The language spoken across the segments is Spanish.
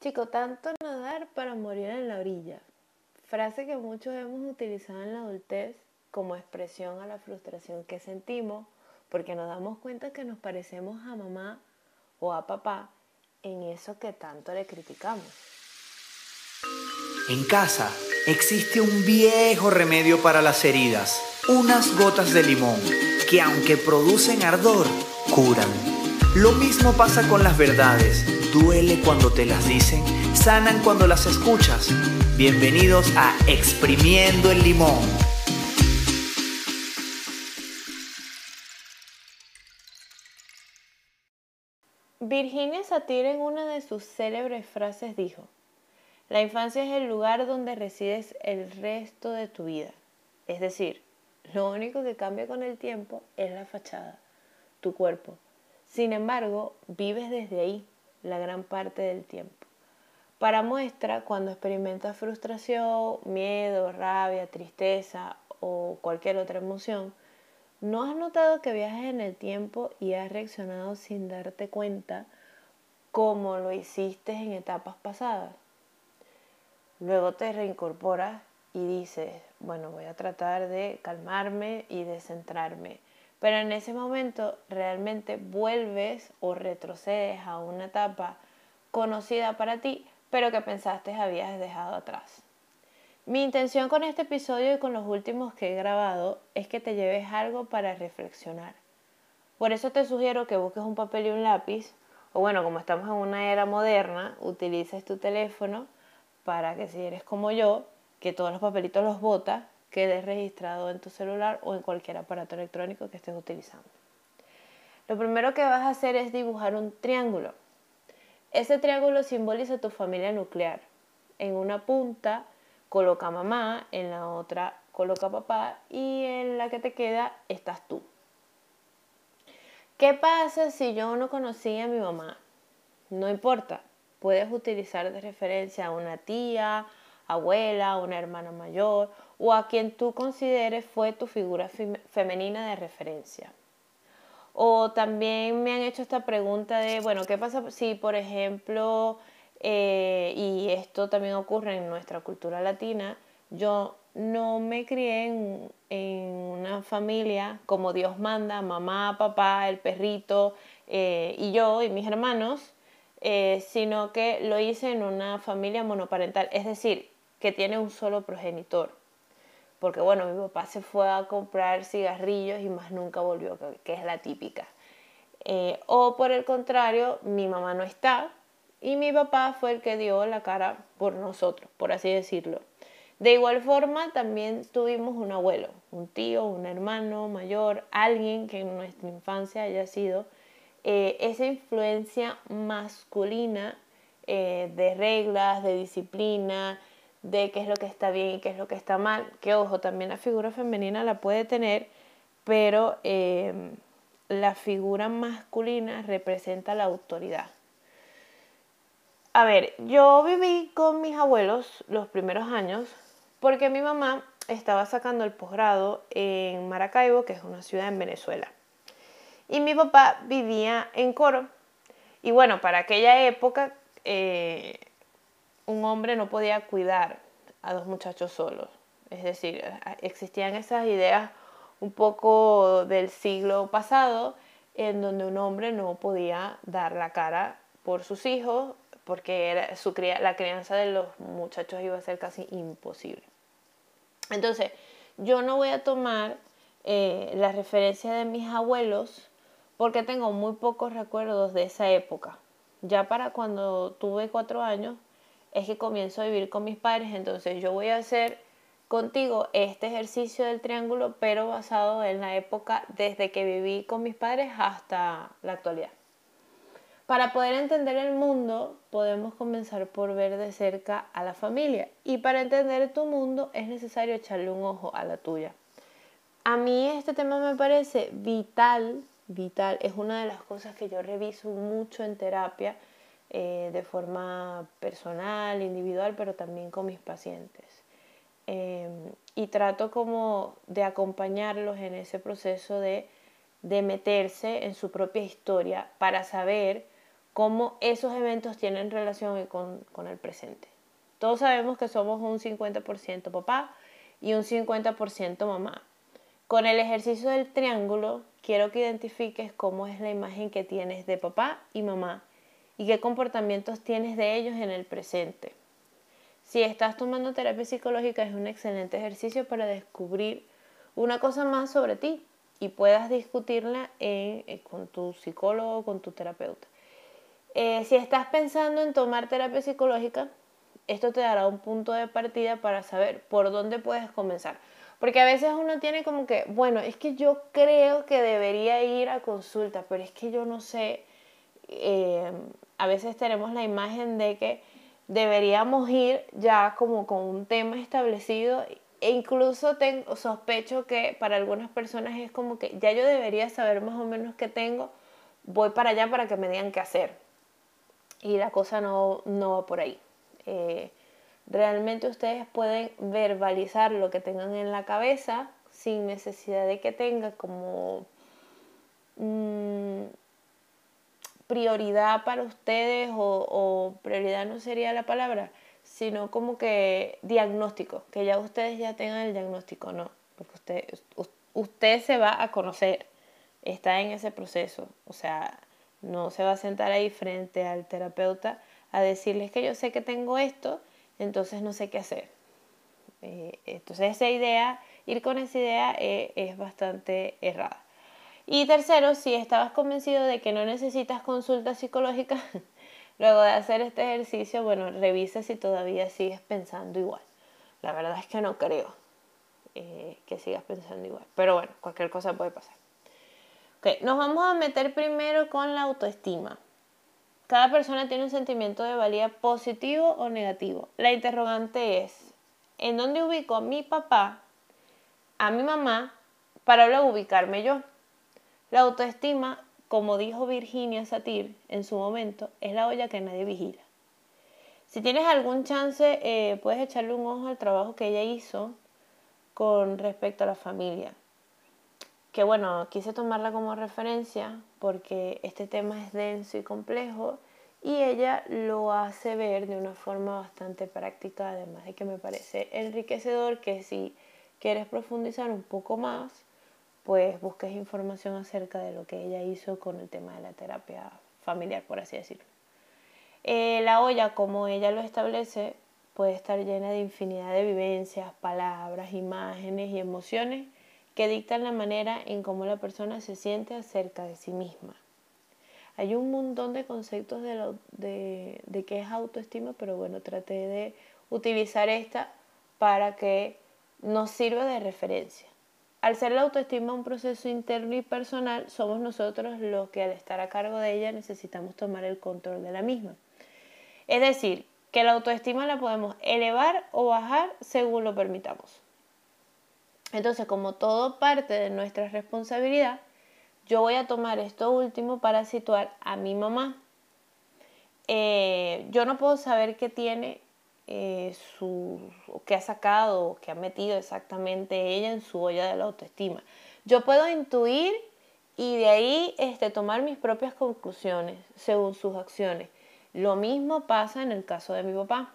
Chico, tanto nadar para morir en la orilla. Frase que muchos hemos utilizado en la adultez como expresión a la frustración que sentimos porque nos damos cuenta que nos parecemos a mamá o a papá en eso que tanto le criticamos. En casa existe un viejo remedio para las heridas, unas gotas de limón, que aunque producen ardor, curan. Lo mismo pasa con las verdades, duele cuando te las dicen, sanan cuando las escuchas. Bienvenidos a Exprimiendo el Limón. Virginia Satir en una de sus célebres frases dijo, la infancia es el lugar donde resides el resto de tu vida. Es decir, lo único que cambia con el tiempo es la fachada, tu cuerpo. Sin embargo, vives desde ahí la gran parte del tiempo. Para muestra, cuando experimentas frustración, miedo, rabia, tristeza o cualquier otra emoción, ¿no has notado que viajas en el tiempo y has reaccionado sin darte cuenta como lo hiciste en etapas pasadas? Luego te reincorporas y dices, bueno, voy a tratar de calmarme y de centrarme. Pero en ese momento realmente vuelves o retrocedes a una etapa conocida para ti, pero que pensaste habías dejado atrás. Mi intención con este episodio y con los últimos que he grabado es que te lleves algo para reflexionar. Por eso te sugiero que busques un papel y un lápiz, o bueno, como estamos en una era moderna, utilices tu teléfono para que si eres como yo, que todos los papelitos los botas, quede registrado en tu celular o en cualquier aparato electrónico que estés utilizando. Lo primero que vas a hacer es dibujar un triángulo. Ese triángulo simboliza tu familia nuclear. En una punta coloca mamá, en la otra coloca papá y en la que te queda estás tú. ¿Qué pasa si yo no conocía a mi mamá? No importa, Puedes utilizar de referencia a una tía, abuela, una hermana mayor o a quien tú consideres fue tu figura femenina de referencia. O también me han hecho esta pregunta de, bueno, ¿qué pasa si, por ejemplo, eh, y esto también ocurre en nuestra cultura latina, yo no me crié en, una familia como Dios manda, mamá, papá, el perrito eh, y yo y mis hermanos, eh, sino que lo hice en una familia monoparental, es decir, que tiene un solo progenitor. Porque bueno, mi papá se fue a comprar cigarrillos y más nunca volvió, que es la típica. Eh, o por el contrario, mi mamá no está y mi papá fue el que dio la cara por nosotros, por así decirlo. De igual forma, también tuvimos un abuelo, un tío, un hermano mayor, alguien que en nuestra infancia haya sido eh, esa influencia masculina eh, de reglas, de disciplina, de qué es lo que está bien y qué es lo que está mal, que ojo, también la figura femenina la puede tener, pero eh, la figura masculina representa la autoridad. A ver, yo viví con mis abuelos los primeros años porque mi mamá estaba sacando el posgrado en Maracaibo, que es una ciudad en Venezuela y mi papá vivía en Coro. Y bueno, para aquella época eh, un hombre no podía cuidar a dos muchachos solos. Es decir, existían esas ideas un poco del siglo pasado en donde un hombre no podía dar la cara por sus hijos porque era su, la crianza de los muchachos iba a ser casi imposible. Entonces, yo no voy a tomar eh, la referencia de mis abuelos porque tengo muy pocos recuerdos de esa época. Ya para cuando tuve cuatro años es que comienzo a vivir con mis padres, entonces yo voy a hacer contigo este ejercicio del triángulo, pero basado en la época desde que viví con mis padres hasta la actualidad. Para poder entender el mundo, podemos comenzar por ver de cerca a la familia. Y para entender tu mundo es necesario echarle un ojo a la tuya. A mí este tema me parece vital vital. Es una de las cosas que yo reviso mucho en terapia eh, de forma personal, individual, pero también con mis pacientes. Em, y trato como de acompañarlos en ese proceso de, de meterse en su propia historia para saber cómo esos eventos tienen relación con, con el presente. Todos sabemos que somos un 50% papá y un 50% mamá. Con el ejercicio del triángulo, quiero que identifiques cómo es la imagen que tienes de papá y mamá y qué comportamientos tienes de ellos en el presente. Si estás tomando terapia psicológica es un excelente ejercicio para descubrir una cosa más sobre ti y puedas discutirla eh, con tu psicólogo o con tu terapeuta. Eh, si estás pensando en tomar terapia psicológica, esto te dará un punto de partida para saber por dónde puedes comenzar. Porque a veces uno tiene como que, bueno, es que yo creo que debería ir a consulta, pero es que yo no sé, eh, a veces tenemos la imagen de que deberíamos ir ya como con un tema establecido e incluso tengo, sospecho que para algunas personas es como que ya yo debería saber más o menos qué tengo, voy para allá para que me digan qué hacer. Y la cosa no, no va por ahí. Eh, realmente ustedes pueden verbalizar lo que tengan en la cabeza sin necesidad de que tenga como mm, prioridad para ustedes o, prioridad no sería la palabra, sino como que diagnóstico, que ya ustedes ya tengan el diagnóstico, no, porque usted, usted se va a conocer, está en ese proceso, o sea, no se va a sentar ahí frente al terapeuta a decirles que yo sé que tengo esto, entonces no sé qué hacer. Eh, entonces esa idea, ir con esa idea eh, es bastante errada. Y tercero, si estabas convencido de que no necesitas consulta psicológica, luego de hacer este ejercicio, bueno, revisa si todavía sigues pensando igual. La verdad es que no creo eh, que sigas pensando igual. Pero bueno, cualquier cosa puede pasar. Ok, nos vamos a meter primero con la autoestima. Cada persona tiene un sentimiento de valía positivo o negativo. La interrogante es, ¿en dónde ubico a mi papá, a mi mamá, para luego ubicarme yo? La autoestima, como dijo Virginia Satir en su momento, es la olla que nadie vigila. Si tienes algún chance, eh, puedes echarle un ojo al trabajo que ella hizo con respecto a la familia. Que bueno, quise tomarla como referencia porque este tema es denso y complejo y ella lo hace ver de una forma bastante práctica, además de que me parece enriquecedor que si quieres profundizar un poco más, pues busques información acerca de lo que ella hizo con el tema de la terapia familiar, por así decirlo. Eh, la olla, como ella lo establece, puede estar llena de infinidad de vivencias, palabras, imágenes y emociones que dictan la manera en cómo la persona se siente acerca de sí misma. Hay un montón de conceptos de, de, de qué es autoestima, pero bueno, traté de utilizar esta para que nos sirva de referencia. Al ser la autoestima un proceso interno y personal, somos nosotros los que al estar a cargo de ella necesitamos tomar el control de la misma. Es decir, que la autoestima la podemos elevar o bajar según lo permitamos. Entonces, como todo parte de nuestra responsabilidad, yo voy a tomar esto último para situar a mi mamá. Eh, yo no puedo saber qué tiene eh, su, que ha sacado, que ha metido exactamente ella en su olla de la autoestima. Yo puedo intuir y de ahí este, tomar mis propias conclusiones según sus acciones. Lo mismo pasa en el caso de mi papá.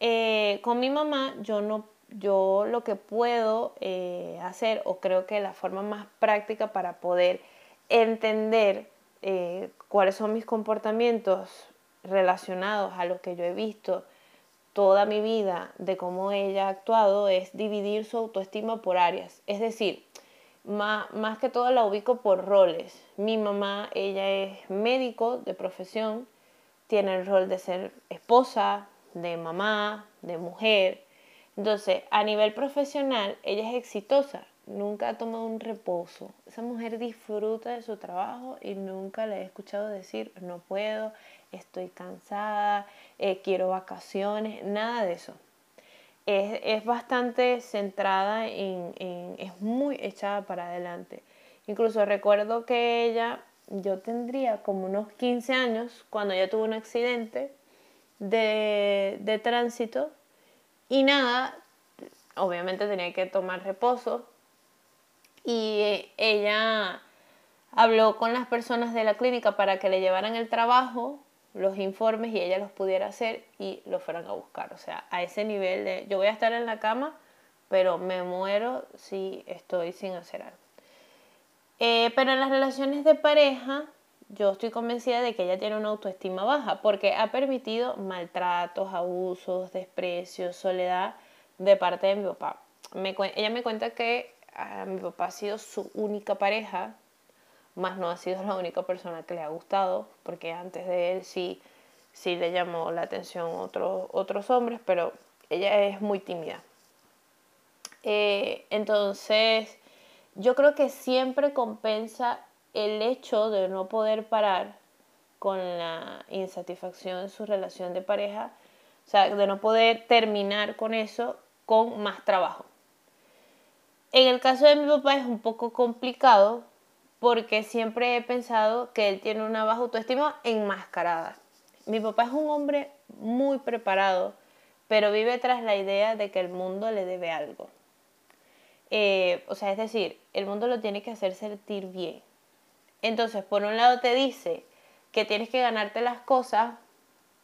Eh, con mi mamá yo no yo lo que puedo eh, hacer o creo que la forma más práctica para poder entender cuáles son mis comportamientos relacionados a lo que yo he visto toda mi vida de cómo ella ha actuado es dividir su autoestima por áreas. Es decir, más, que todo la ubico por roles. Mi mamá, ella es médico de profesión, tiene el rol de ser esposa, de mamá, de mujer. Entonces, a nivel profesional, ella es exitosa, nunca ha tomado un reposo. Esa mujer disfruta de su trabajo y nunca le he escuchado decir, no puedo, estoy cansada, eh, quiero vacaciones, nada de eso. Es, bastante centrada en, es muy echada para adelante. Incluso recuerdo que ella, yo tendría como unos 15 años cuando ella tuvo un accidente de, de tránsito y nada, obviamente tenía que tomar reposo y ella habló con las personas de la clínica para que le llevaran el trabajo, los informes y ella los pudiera hacer y lo fueran a buscar. O sea, a ese nivel de yo voy a estar en la cama, pero me muero si estoy sin hacer algo. Eh, pero en las relaciones de pareja, yo estoy convencida de que ella tiene una autoestima baja porque ha permitido maltratos, abusos, desprecios, soledad de parte de mi papá. ella me cuenta que a mi papá ha sido su única pareja, más no ha sido la única persona que le ha gustado, porque antes de él sí, sí le llamó la atención otros, otros hombres, pero ella es muy tímida. Eh, entonces, yo creo que siempre compensa el hecho de no poder parar con la insatisfacción en su relación de pareja, o sea, de no poder terminar con eso con más trabajo. En el caso de mi papá es un poco complicado porque siempre he pensado que él tiene una baja autoestima enmascarada. Mi papá es un hombre muy preparado, pero vive tras la idea de que el mundo le debe algo. Eh, o sea, es decir, el mundo lo tiene que hacer sentir bien. Entonces, por un lado te dice que tienes que ganarte las cosas,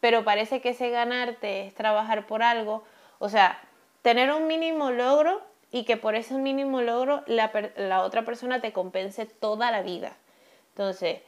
pero parece que ese ganarte es trabajar por algo. O sea, tener un mínimo logro y que por ese mínimo logro la, la otra persona te compense toda la vida. Entonces,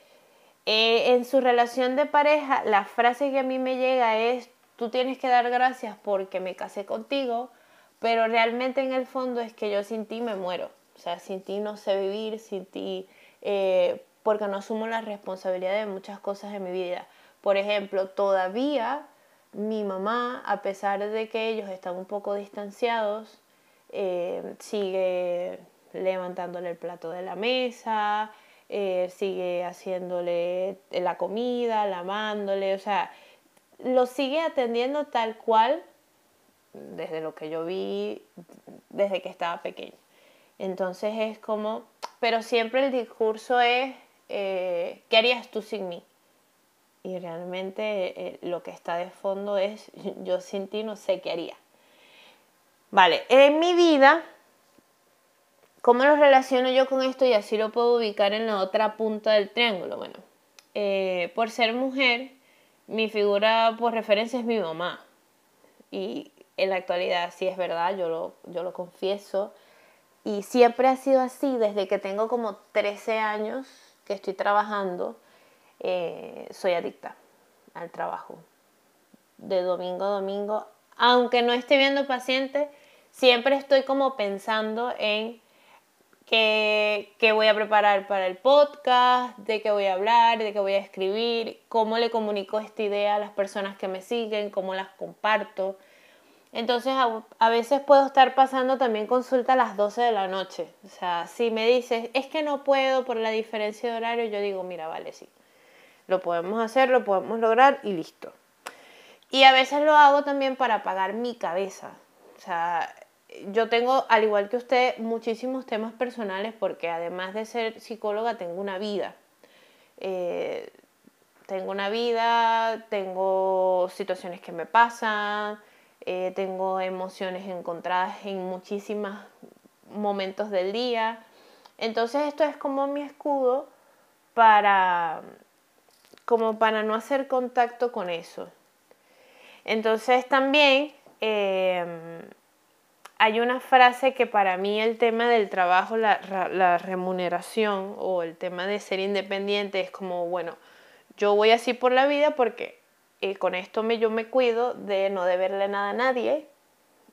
eh, en su relación de pareja, la frase que a mí me llega es, tú tienes que dar gracias porque me casé contigo, pero realmente en el fondo es que yo sin ti me muero. O sea, sin ti no sé vivir, sin ti eh, porque no asumo la responsabilidad de muchas cosas en mi vida. Por ejemplo, todavía mi mamá, a pesar de que ellos están un poco distanciados, eh, sigue levantándole el plato de la mesa, eh, sigue haciéndole la comida, lavándole, o sea, lo sigue atendiendo tal cual desde lo que yo vi desde que estaba pequeño. Entonces es como, pero siempre el discurso es eh, ¿qué harías tú sin mí? Y realmente lo que está de fondo es, yo sin ti no sé qué haría. Vale, en mi vida, ¿cómo lo relaciono yo con esto y así lo puedo ubicar en la otra punta del triángulo? Bueno, eh, por ser mujer, mi figura por referencia es mi mamá. Y en la actualidad sí es verdad, yo lo, yo lo confieso. Y siempre ha sido así desde que tengo como 13 años que estoy trabajando, eh, soy adicta al trabajo. De domingo a domingo, aunque no esté viendo pacientes, siempre estoy como pensando en qué, qué voy a preparar para el podcast, de qué voy a hablar, de qué voy a escribir, cómo le comunico esta idea a las personas que me siguen, cómo las comparto. Entonces a, veces puedo estar pasando también consulta a las 12 de la noche. O sea, si me dices, es que no puedo por la diferencia de horario, yo digo, mira, vale, sí. Lo podemos hacer, lo podemos lograr y listo. Y a veces lo hago también para apagar mi cabeza. O sea, yo tengo, al igual que usted, muchísimos temas personales porque además de ser psicóloga, tengo una vida. Eh, tengo una vida, tengo situaciones que me pasan, eh, tengo emociones encontradas en muchísimos momentos del día. Entonces esto es como mi escudo para, como para no hacer contacto con eso. Entonces también em, hay una frase que para mí el tema del trabajo, la, remuneración o el tema de ser independiente es como, bueno, yo voy así por la vida porque y con esto me, yo me cuido de no deberle nada a nadie.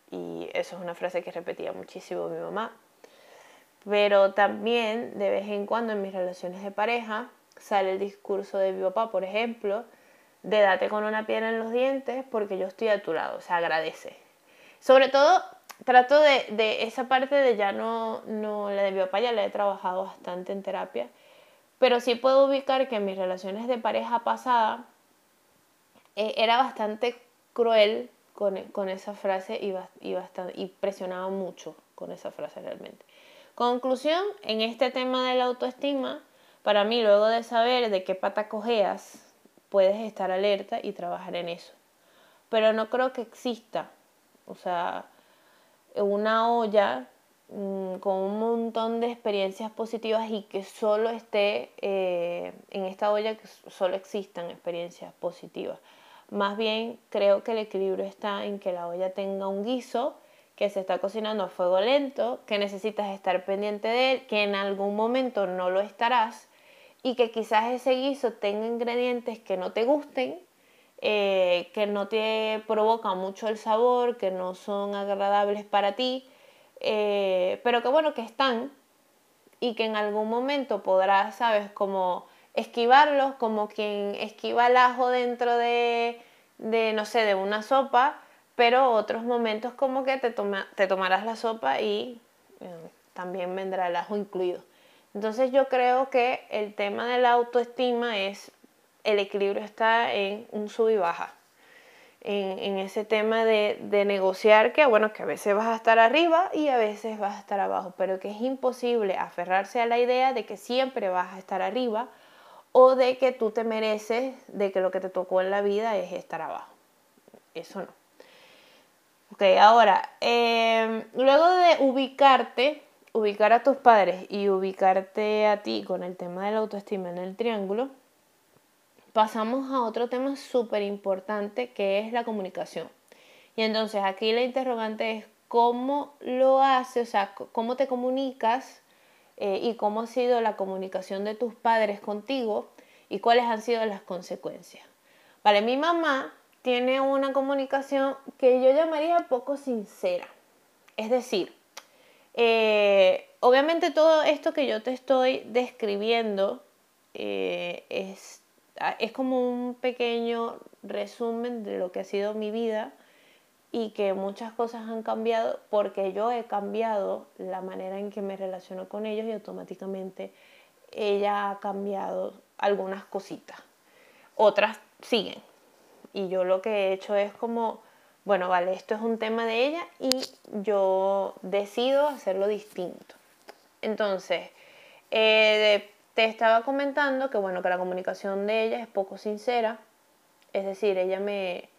Y eso es una frase que repetía muchísimo mi mamá. Pero también de vez en cuando en mis relaciones de pareja sale el discurso de mi papá, por ejemplo, de date con una piedra en los dientes porque yo estoy a tu lado, o agradece. Sobre todo, trato de, de esa parte de ya no, no, la de mi papá ya la he trabajado bastante en terapia, pero sí puedo ubicar que en mis relaciones de pareja pasada eh, era bastante cruel con, esa frase y, y, bastante, y presionaba mucho con esa frase realmente. Conclusión, en este tema de la autoestima, para mí luego de saber de qué pata cojeas, puedes estar alerta y trabajar en eso. Pero no creo que exista, o sea, una olla mm, con un montón de experiencias positivas y que solo esté eh, en esta olla, que solo existan experiencias positivas. Más bien creo que el equilibrio está en que la olla tenga un guiso que se está cocinando a fuego lento, que necesitas estar pendiente de él, que en algún momento no lo estarás y que quizás ese guiso tenga ingredientes que no te gusten, eh, que no te provocan mucho el sabor, que no son agradables para ti, eh, pero que bueno, que están y que en algún momento podrás, sabes, como esquivarlos, como quien esquiva el ajo dentro de, de no sé, de una sopa, pero otros momentos como que te, te tomarás la sopa y eh, también vendrá el ajo incluido. Entonces yo creo que el tema de la autoestima es, el equilibrio está en un sub y baja, en, ese tema de, negociar que, bueno, que a veces vas a estar arriba y a veces vas a estar abajo, pero que es imposible aferrarse a la idea de que siempre vas a estar arriba o de que tú te mereces de que lo que te tocó en la vida es estar abajo. Eso no. Ok, ahora, em, luego de ubicarte, ubicar a tus padres y ubicarte a ti con el tema de la autoestima en el triángulo, pasamos a otro tema súper importante que es la comunicación. Y entonces aquí la interrogante es cómo lo haces, o sea, cómo te comunicas eh, y cómo ha sido la comunicación de tus padres contigo y cuáles han sido las consecuencias. Vale, mi mamá tiene una comunicación que yo llamaría poco sincera. Es decir, eh, obviamente todo esto que yo te estoy describiendo eh, es, es como un pequeño resumen de lo que ha sido mi vida y que muchas cosas han cambiado porque yo he cambiado la manera en que me relaciono con ellos y automáticamente ella ha cambiado algunas cositas. Otras siguen, y yo lo que he hecho es como, bueno, vale, esto es un tema de ella y yo decido hacerlo distinto. Entonces, eh, te estaba comentando que, bueno, que la comunicación de ella es poco sincera, es decir, ella me,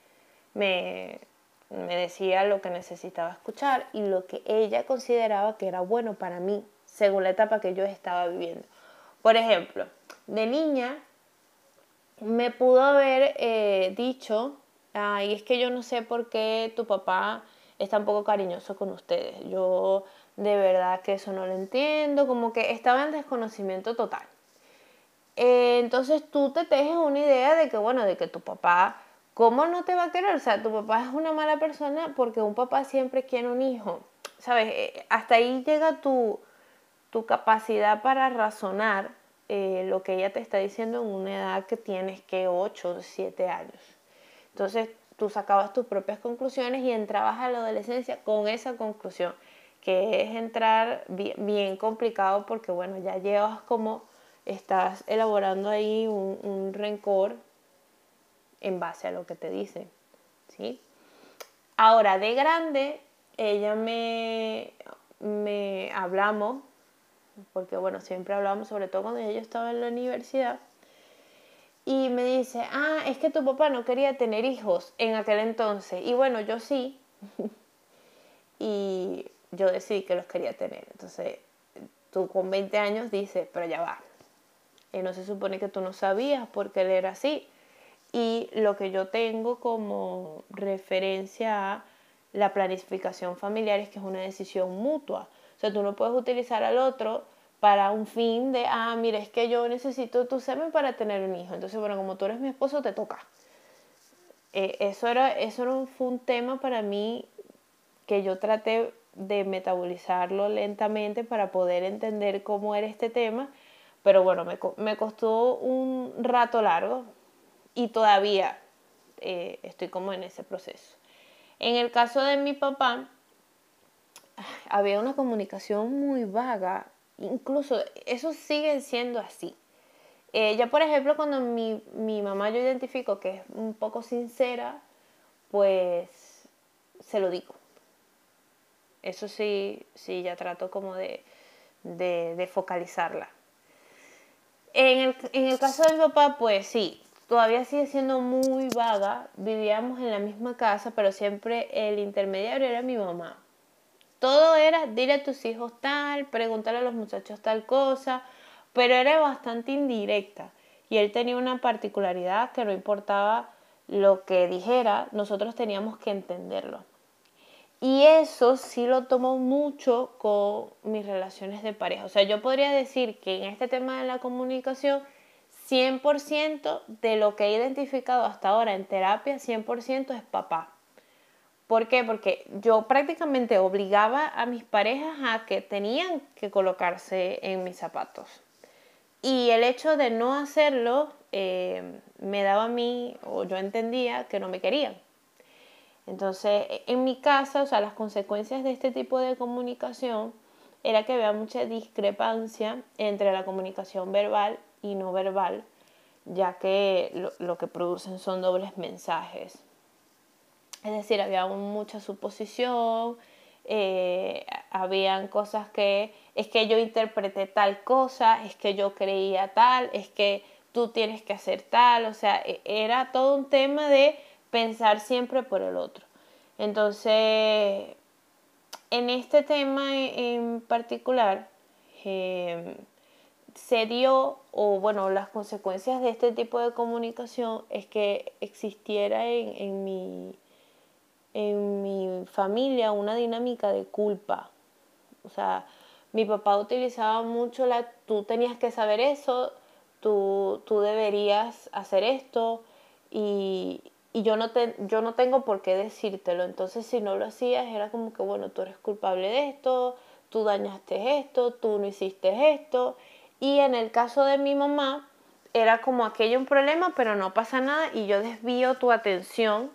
me, me decía lo que necesitaba escuchar y lo que ella consideraba que era bueno para mí, según la etapa que yo estaba viviendo. Por ejemplo, de niña me pudo haber eh, dicho, ay, es que yo no sé por qué tu papá es tan poco cariñoso con ustedes. Yo de verdad que eso no lo entiendo, como que estaba en desconocimiento total. Eh, entonces tú te tejes una idea de que, bueno, de que tu papá, ¿cómo no te va a querer? O sea, tu papá es una mala persona porque un papá siempre quiere un hijo. ¿Sabes? Eh, hasta ahí llega tu, tu capacidad para razonar eh, lo que ella te está diciendo en una edad que tienes que 8 o 7 años. Entonces tú sacabas tus propias conclusiones y entrabas a la adolescencia con esa conclusión, que es entrar bien, complicado porque bueno, ya llevas como estás elaborando ahí un, rencor en base a lo que te dicen. ¿sí? Ahora, de grande, ella me, me hablamos porque bueno, siempre hablamos, sobre todo cuando yo estaba en la universidad, y me dice, ah, es que tu papá no quería tener hijos en aquel entonces, y bueno, yo sí, y yo decidí que los quería tener, entonces tú con 20 años dices, pero ya va, y no se supone que tú no sabías porque él era así, y lo que yo tengo como referencia a la planificación familiar es que es una decisión mutua. O sea, tú no puedes utilizar al otro para un fin de, ah, mira, es que yo necesito tu semen para tener un hijo. Entonces, bueno, como tú eres mi esposo, te toca. Eh, eso era, eso fue un tema para mí que yo traté de metabolizarlo lentamente para poder entender cómo era este tema, pero bueno, me, me costó un rato largo y todavía eh, estoy como en ese proceso. En el caso de mi papá, había una comunicación muy vaga, incluso eso sigue siendo así. Eh, ya por ejemplo cuando mi, mi, mamá yo identifico que es un poco sincera, pues se lo digo. Eso sí, sí, ya trato como de, de, focalizarla. En el, en el caso de mi papá, pues sí, todavía sigue siendo muy vaga. Vivíamos en la misma casa, pero siempre el intermediario era mi mamá. Todo era, dile a tus hijos tal, preguntarle a los muchachos tal cosa, pero era bastante indirecta. Y él tenía una particularidad que no importaba lo que dijera, nosotros teníamos que entenderlo. Y eso sí lo tomo mucho con mis relaciones de pareja. O sea, yo podría decir que en este tema de la comunicación, 100% de lo que he identificado hasta ahora en terapia, 100% es papá. ¿Por qué? Porque yo prácticamente obligaba a mis parejas a que tenían que colocarse en mis zapatos. Y el hecho de no hacerlo eh, me daba a mí, o yo entendía, que no me querían. Entonces, en mi casa, o sea, las consecuencias de este tipo de comunicación era que había mucha discrepancia entre la comunicación verbal y no verbal, ya que lo, que producen son dobles mensajes. Es decir, había mucha suposición, eh, habían cosas que es que yo interpreté tal cosa, es que yo creía tal, es que tú tienes que hacer tal, o sea, e, era todo un tema de pensar siempre por el otro. Entonces, en este tema en particular, em, se dio, o bueno, las consecuencias de este tipo de comunicación es que existiera en, en, mi, en mi familia una dinámica de culpa. O sea, mi papá utilizaba mucho la, tú tenías que saber eso, tú, tú deberías hacer esto, y, y yo no, te, yo no tengo por qué decírtelo. Entonces, si no lo hacías, era como que, bueno, tú eres culpable de esto, tú dañaste esto, tú no hiciste esto. Y en el caso de mi mamá, era como aquello un problema, pero no pasa nada y yo desvío tu atención,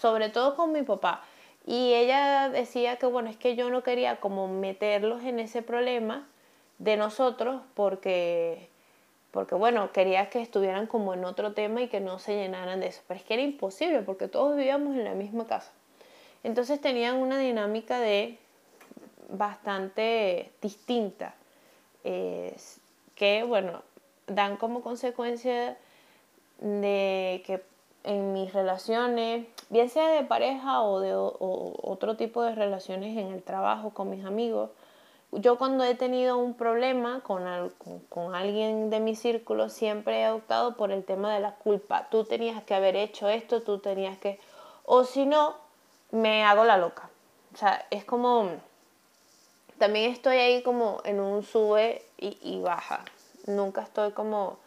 sobre todo con mi papá. Y ella decía que, bueno, es que yo no quería como meterlos en ese problema de nosotros porque porque bueno, quería que estuvieran como en otro tema y que no se llenaran de eso, pero es que era imposible porque todos vivíamos en la misma casa. Entonces tenían una dinámica de bastante distinta, que bueno, dan como consecuencia de que en mis relaciones, bien sea de pareja o de otro tipo de relaciones en el trabajo con mis amigos, yo cuando he tenido un problema con, con, alguien de mi círculo, siempre he optado por el tema de la culpa. Tú tenías que haber hecho esto, tú tenías que... O si no, me hago la loca. O sea, es como... También estoy ahí como en un sube y, y baja. Nunca estoy como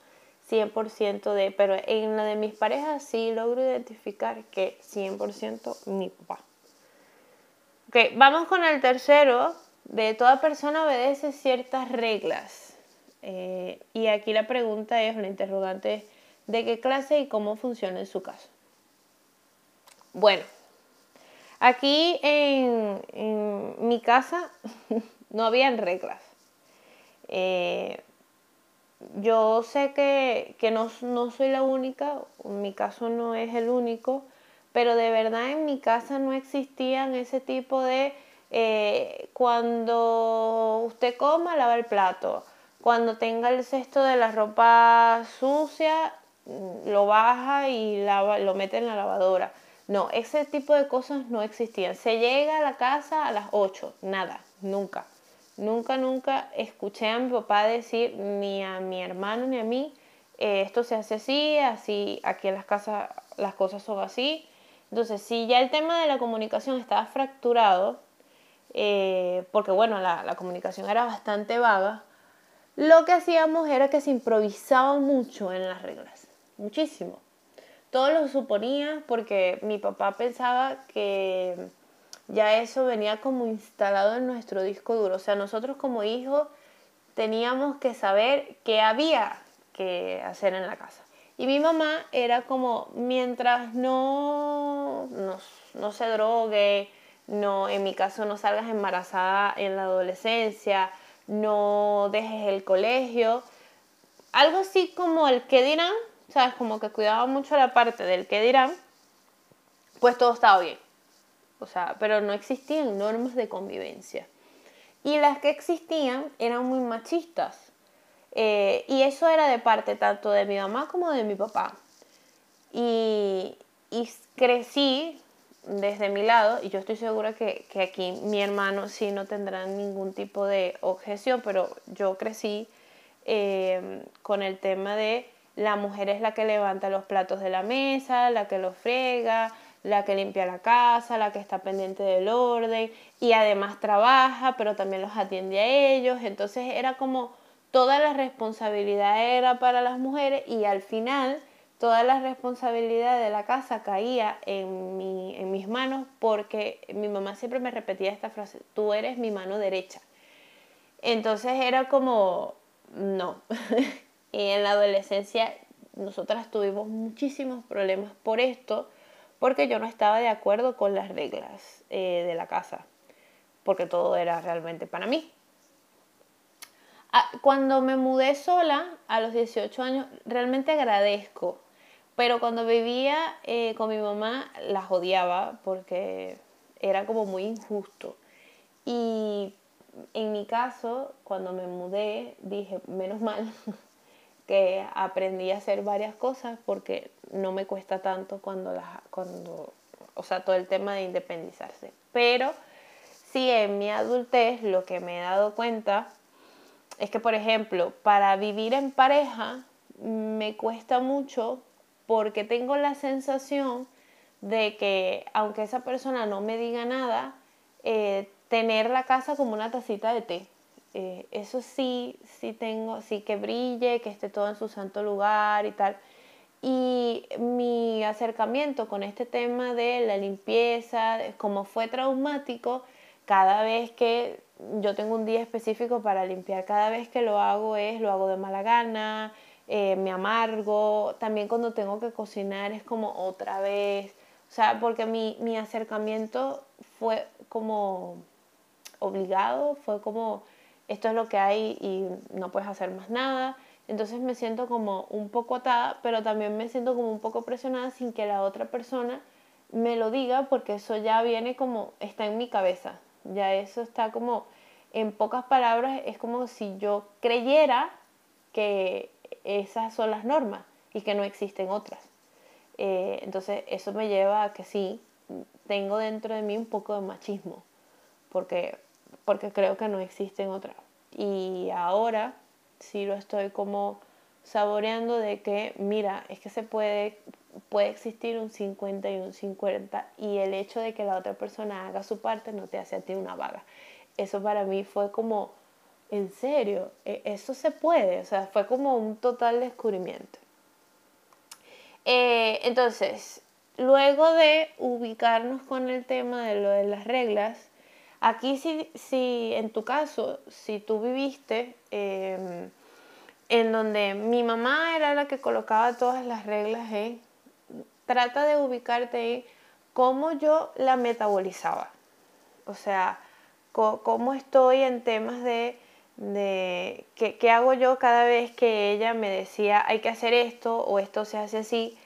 100% de... Pero en la de mis parejas sí logro identificar que 100% mi papá. Ok, vamos con el tercero, de toda persona obedece ciertas reglas. Eh, y aquí la pregunta es, la interrogante ¿de qué clase y cómo funciona en su caso? Bueno, aquí en, mi casa no habían reglas. Eh, yo sé que, no, no, soy la única, mi caso no es el único, pero de verdad en mi casa no existían ese tipo de eh, cuando usted coma, lava el plato. Cuando tenga el cesto de la ropa sucia, mm, lo baja y lava, lo mete en la lavadora. No, ese tipo de cosas no existían. Se llega a la casa a las 8, nada, nunca. Nunca, nunca escuché a mi papá decir, ni a mi hermano ni a mí, eh, esto se hace así, así, aquí en las casas las cosas son así. Entonces, si ya el tema de la comunicación estaba fracturado, eh, porque bueno, la, comunicación era bastante vaga, lo que hacíamos era que se improvisaba mucho en las reglas, muchísimo. Todo lo suponía porque mi papá pensaba que ya eso venía como instalado en nuestro disco duro. O sea, nosotros como hijos teníamos que saber qué había que hacer en la casa. Y mi mamá era como, mientras no, no, no se drogue, no, en mi caso, no salgas embarazada en la adolescencia, no dejes el colegio. Algo así como el que dirán, ¿sabes? Como que cuidaba mucho la parte del que dirán, pues todo estaba bien. O sea, pero no existían normas de convivencia. Y las que existían eran muy machistas. Eh, y eso era de parte tanto de mi mamá como de mi papá. Y, y crecí desde mi lado, y yo estoy segura que, que aquí mi hermano sí no tendrá ningún tipo de objeción, pero yo crecí eh, con el tema de la mujer es la que levanta los platos de la mesa, la que los frega, la que limpia la casa, la que está pendiente del orden y además trabaja, pero también los atiende a ellos. Entonces era como toda la responsabilidad era para las mujeres y al final toda la responsabilidad de la casa caía en, mi, en mis manos porque mi mamá siempre me repetía esta frase, tú eres mi mano derecha. Entonces era como, no. y en la adolescencia nosotras tuvimos muchísimos problemas por esto, porque yo no estaba de acuerdo con las reglas eh, de la casa, porque todo era realmente para mí. Ah, cuando me mudé sola a los 18 años, realmente agradezco, pero cuando vivía eh, con mi mamá las odiaba porque era como muy injusto. Y en mi caso, cuando me mudé, dije, menos mal que aprendí a hacer varias cosas porque no me cuesta tanto cuando, las, cuando o sea, todo el tema de independizarse. Pero sí, en mi adultez lo que me he dado cuenta es que, por ejemplo, para vivir en pareja me cuesta mucho porque tengo la sensación de que aunque esa persona no me diga nada, eh, tener la casa como una tacita de té. Eh, eso sí, sí tengo, sí que brille, que esté todo en su santo lugar y tal. Y mi acercamiento con este tema de la limpieza, como fue traumático, cada vez que yo tengo un día específico para limpiar, cada vez que lo hago es, lo hago de mala gana, eh, me amargo, también cuando tengo que cocinar es como otra vez, o sea, porque mi, mi acercamiento fue como obligado, fue como esto es lo que hay y no puedes hacer más nada. Entonces me siento como un poco atada, pero también me siento como un poco presionada sin que la otra persona me lo diga porque eso ya viene como, está en mi cabeza. Ya eso está como, en pocas palabras, es como si yo creyera que esas son las normas y que no existen otras. Eh, entonces eso me lleva a que sí, tengo dentro de mí un poco de machismo, porque porque creo que no existen otras. Y ahora sí lo estoy como saboreando de que, mira, es que se puede, puede existir un 50 y un 50 y el hecho de que la otra persona haga su parte no te hace a ti una vaga. Eso para mí fue como, en serio, e, eso se puede, o sea, fue como un total descubrimiento. Eh, entonces, luego de ubicarnos con el tema de lo de las reglas, Aquí si, si en tu caso, si tú viviste em, en donde mi mamá era la que colocaba todas las reglas, ¿eh? trata de ubicarte en cómo yo la metabolizaba. O sea, cómo estoy en temas de, de ¿qué, qué hago yo cada vez que ella me decía hay que hacer esto o esto se hace así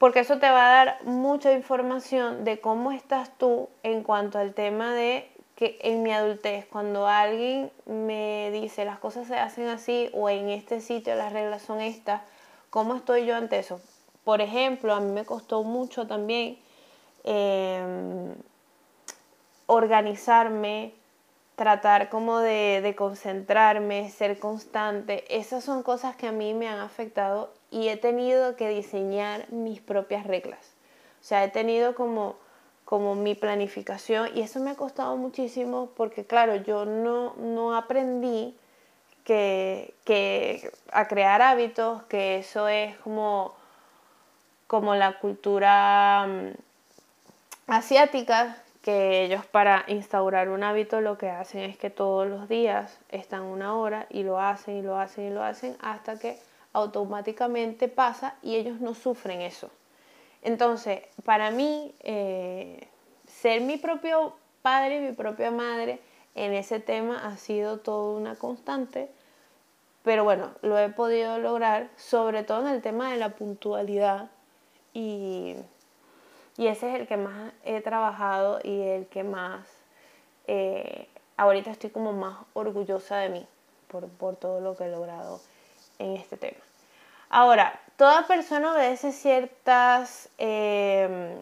porque eso te va a dar mucha información de cómo estás tú en cuanto al tema de que en mi adultez, cuando alguien me dice las cosas se hacen así o en este sitio las reglas son estas, ¿cómo estoy yo ante eso? Por ejemplo, a mí me costó mucho también em, organizarme, tratar como de, de, concentrarme, ser constante. Esas son cosas que a mí me han afectado y he tenido que diseñar mis propias reglas. O sea, he tenido como, como mi planificación y eso me ha costado muchísimo porque, claro, yo no, no aprendí que, que, a crear hábitos, que eso es como, como la cultura mm, asiática, que ellos para instaurar un hábito lo que hacen es que todos los días están una hora y lo hacen y lo hacen y lo hacen hasta que automáticamente pasa y ellos no sufren eso. Entonces, para mí, eh, ser mi propio padre y mi propia madre en ese tema ha sido todo una constante, pero bueno, lo he podido lograr, sobre todo en el tema de la puntualidad y, ese es el que más he trabajado y el que más, eh, ahorita estoy como más orgullosa de mí por, por todo lo que he logrado en este tema. Ahora, toda persona obedece ciertas, em,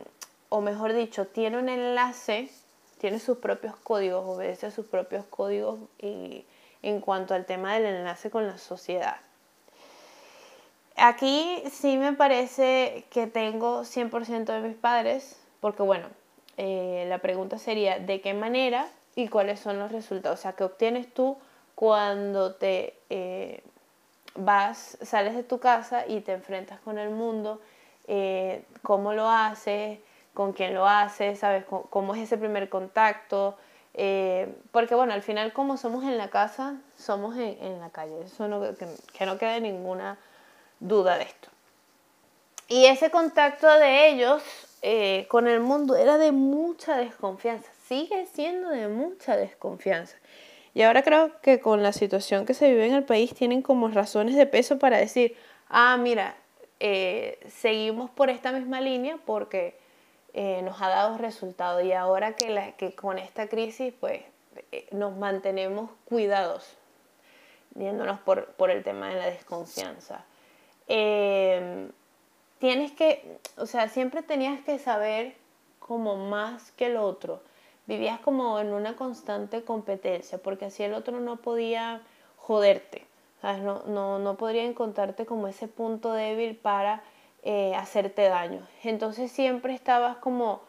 o mejor dicho, tiene un enlace, tiene sus propios códigos, obedece a sus propios códigos y, en cuanto al tema del enlace con la sociedad. Aquí sí me parece que tengo 100% de mis padres, porque bueno, eh, la pregunta sería, ¿de qué manera y cuáles son los resultados? O sea, ¿qué obtienes tú cuando te eh, vas, sales de tu casa y te enfrentas con el mundo? Eh, ¿Cómo lo haces? ¿Con quién lo haces? ¿Sabes? ¿Cómo es ese primer contacto? porque bueno, al final como somos en la casa, somos en, la calle. Eso no, que no quede ninguna duda de esto. Y ese contacto de ellos eh, con el mundo era de mucha desconfianza, sigue siendo de mucha desconfianza. Y ahora creo que con la situación que se vive en el país tienen como razones de peso para decir, ah, mira, eh, seguimos por esta misma línea porque eh, nos ha dado resultado y ahora que, la, que con esta crisis pues nos mantenemos cuidados, viéndonos por, por el tema de la desconfianza. Eh, tienes que, o sea, siempre tenías que saber como más que el otro. Vivías como en una constante competencia, porque así el otro no podía joderte. No, no, no podría encontrarte como ese punto débil para eh, hacerte daño. Entonces siempre estabas como,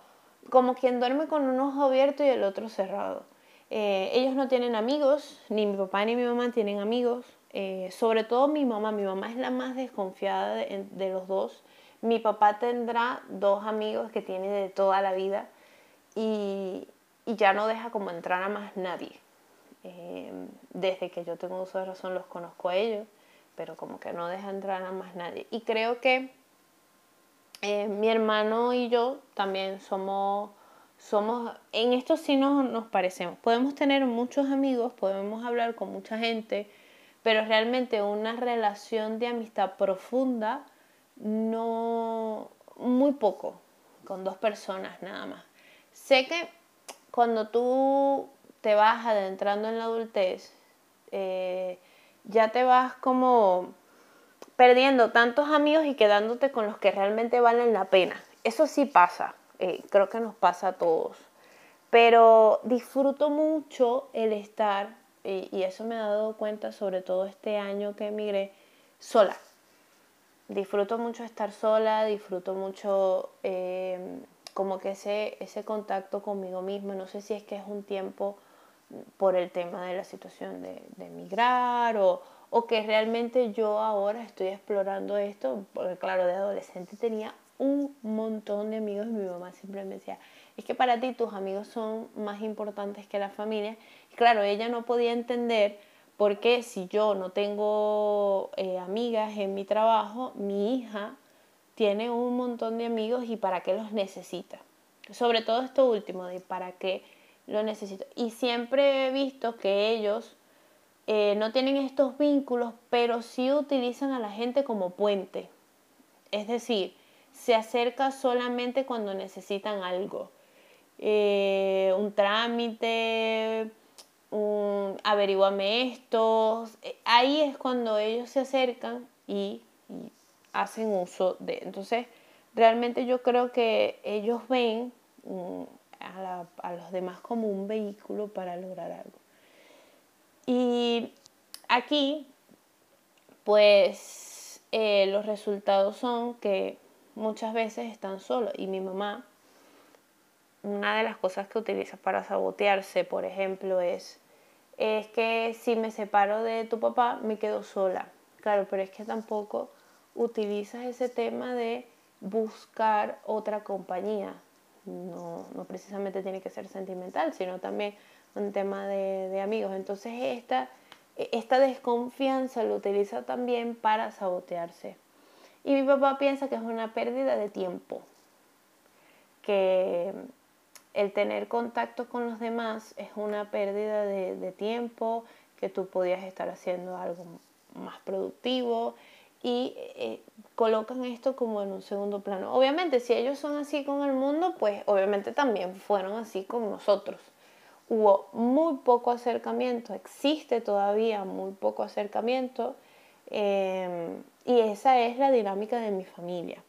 como quien duerme con un ojo abierto y el otro cerrado. Eh, ellos no tienen amigos, ni mi papá ni mi mamá tienen amigos, eh, sobre todo mi mamá, mi mamá es la más desconfiada de, los dos. Mi papá tendrá dos amigos que tiene de toda la vida y, ya no deja como entrar a más nadie. Eh, desde que yo tengo uso de razón los conozco a ellos, pero como que no deja entrar a más nadie. Y creo que eh, mi hermano y yo también somos, somos, en esto sí nos, nos parecemos. Podemos tener muchos amigos, podemos hablar con mucha gente, pero realmente una relación de amistad profunda, no, muy poco, con dos personas nada más. Sé que cuando tú te vas adentrando en la adultez, eh, ya te vas como perdiendo tantos amigos y quedándote con los que realmente valen la pena. Eso sí pasa, eh, creo que nos pasa a todos. Pero disfruto mucho el estar y, eso me he dado cuenta sobre todo este año que emigré sola. Disfruto mucho estar sola, disfruto mucho em, como que ese, ese contacto conmigo misma. No sé si es que es un tiempo por el tema de la situación de, de emigrar o, o que realmente yo ahora estoy explorando esto, porque claro, de adolescente tenía un montón de amigos y mi mamá siempre me decía, es que para ti tus amigos son más importantes que la familia claro, ella no podía entender por qué si yo no tengo eh, amigas en mi trabajo, mi hija tiene un montón de amigos y para qué los necesita. Sobre todo esto último, de para qué lo necesito. Y siempre he visto que ellos eh, no tienen estos vínculos, pero sí utilizan a la gente como puente. Es decir, se acerca solamente cuando necesitan algo. Eh, un trámite, un averiguame esto. Eh, ahí es cuando ellos se acercan y, hacen uso de. Entonces, realmente yo creo que ellos ven mm, a, los demás como un vehículo para lograr algo. Y aquí, pues, eh, los resultados son que muchas veces están solos. Y mi mamá una de las cosas que utiliza para sabotearse, por ejemplo, es, es que si me separo de tu papá, me quedo sola. Claro, pero es que tampoco utilizas ese tema de buscar otra compañía. No, no precisamente tiene que ser sentimental, sino también un tema de, de amigos. Entonces esta, esta desconfianza lo utiliza también para sabotearse. Y mi papá piensa que es una pérdida de tiempo, que el tener contacto con los demás es una pérdida de, tiempo, que tú podías estar haciendo algo más productivo y eh, colocan esto como en un segundo plano. Obviamente, si ellos son así con el mundo, pues obviamente también fueron así con nosotros. Hubo muy poco acercamiento, existe todavía muy poco acercamiento em, y esa es la dinámica de mi familia.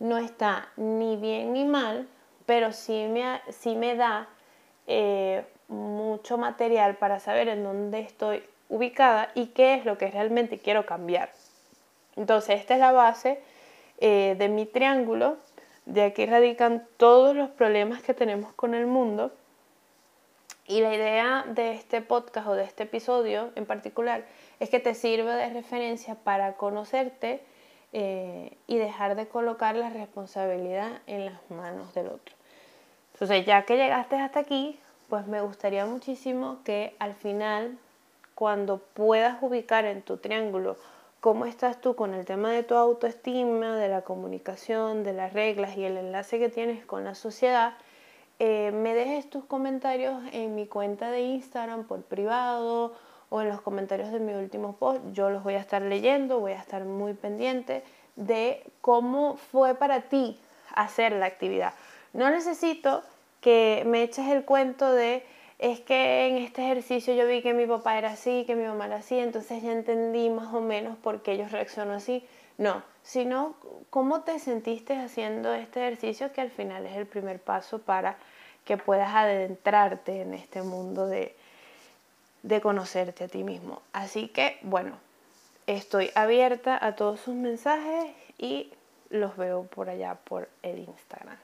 No está ni bien ni mal, pero sí me, sí me da eh, mucho material para saber en dónde estoy ubicada y qué es lo que realmente quiero cambiar. Entonces, esta es la base eh, de mi triángulo. De aquí radican todos los problemas que tenemos con el mundo. Y la idea de este podcast o de este episodio en particular es que te sirva de referencia para conocerte eh, y dejar de colocar la responsabilidad en las manos del otro. Entonces, ya que llegaste hasta aquí, pues me gustaría muchísimo que al final, cuando puedas ubicar en tu triángulo cómo estás tú con el tema de tu autoestima, de la comunicación, de las reglas y el enlace que tienes con la sociedad, eh, me dejes tus comentarios en mi cuenta de Instagram por privado o en los comentarios de mi último post. Yo los voy a estar leyendo, voy a estar muy pendiente de cómo fue para ti hacer la actividad. No necesito que me eches el cuento de es que en este ejercicio yo vi que mi papá era así, que mi mamá era así, entonces ya entendí más o menos por qué ellos reaccionan así. No, sino cómo te sentiste haciendo este ejercicio que al final es el primer paso para que puedas adentrarte en este mundo de, de conocerte a ti mismo. Así que, bueno, estoy abierta a todos sus mensajes y los veo por allá por el Instagram.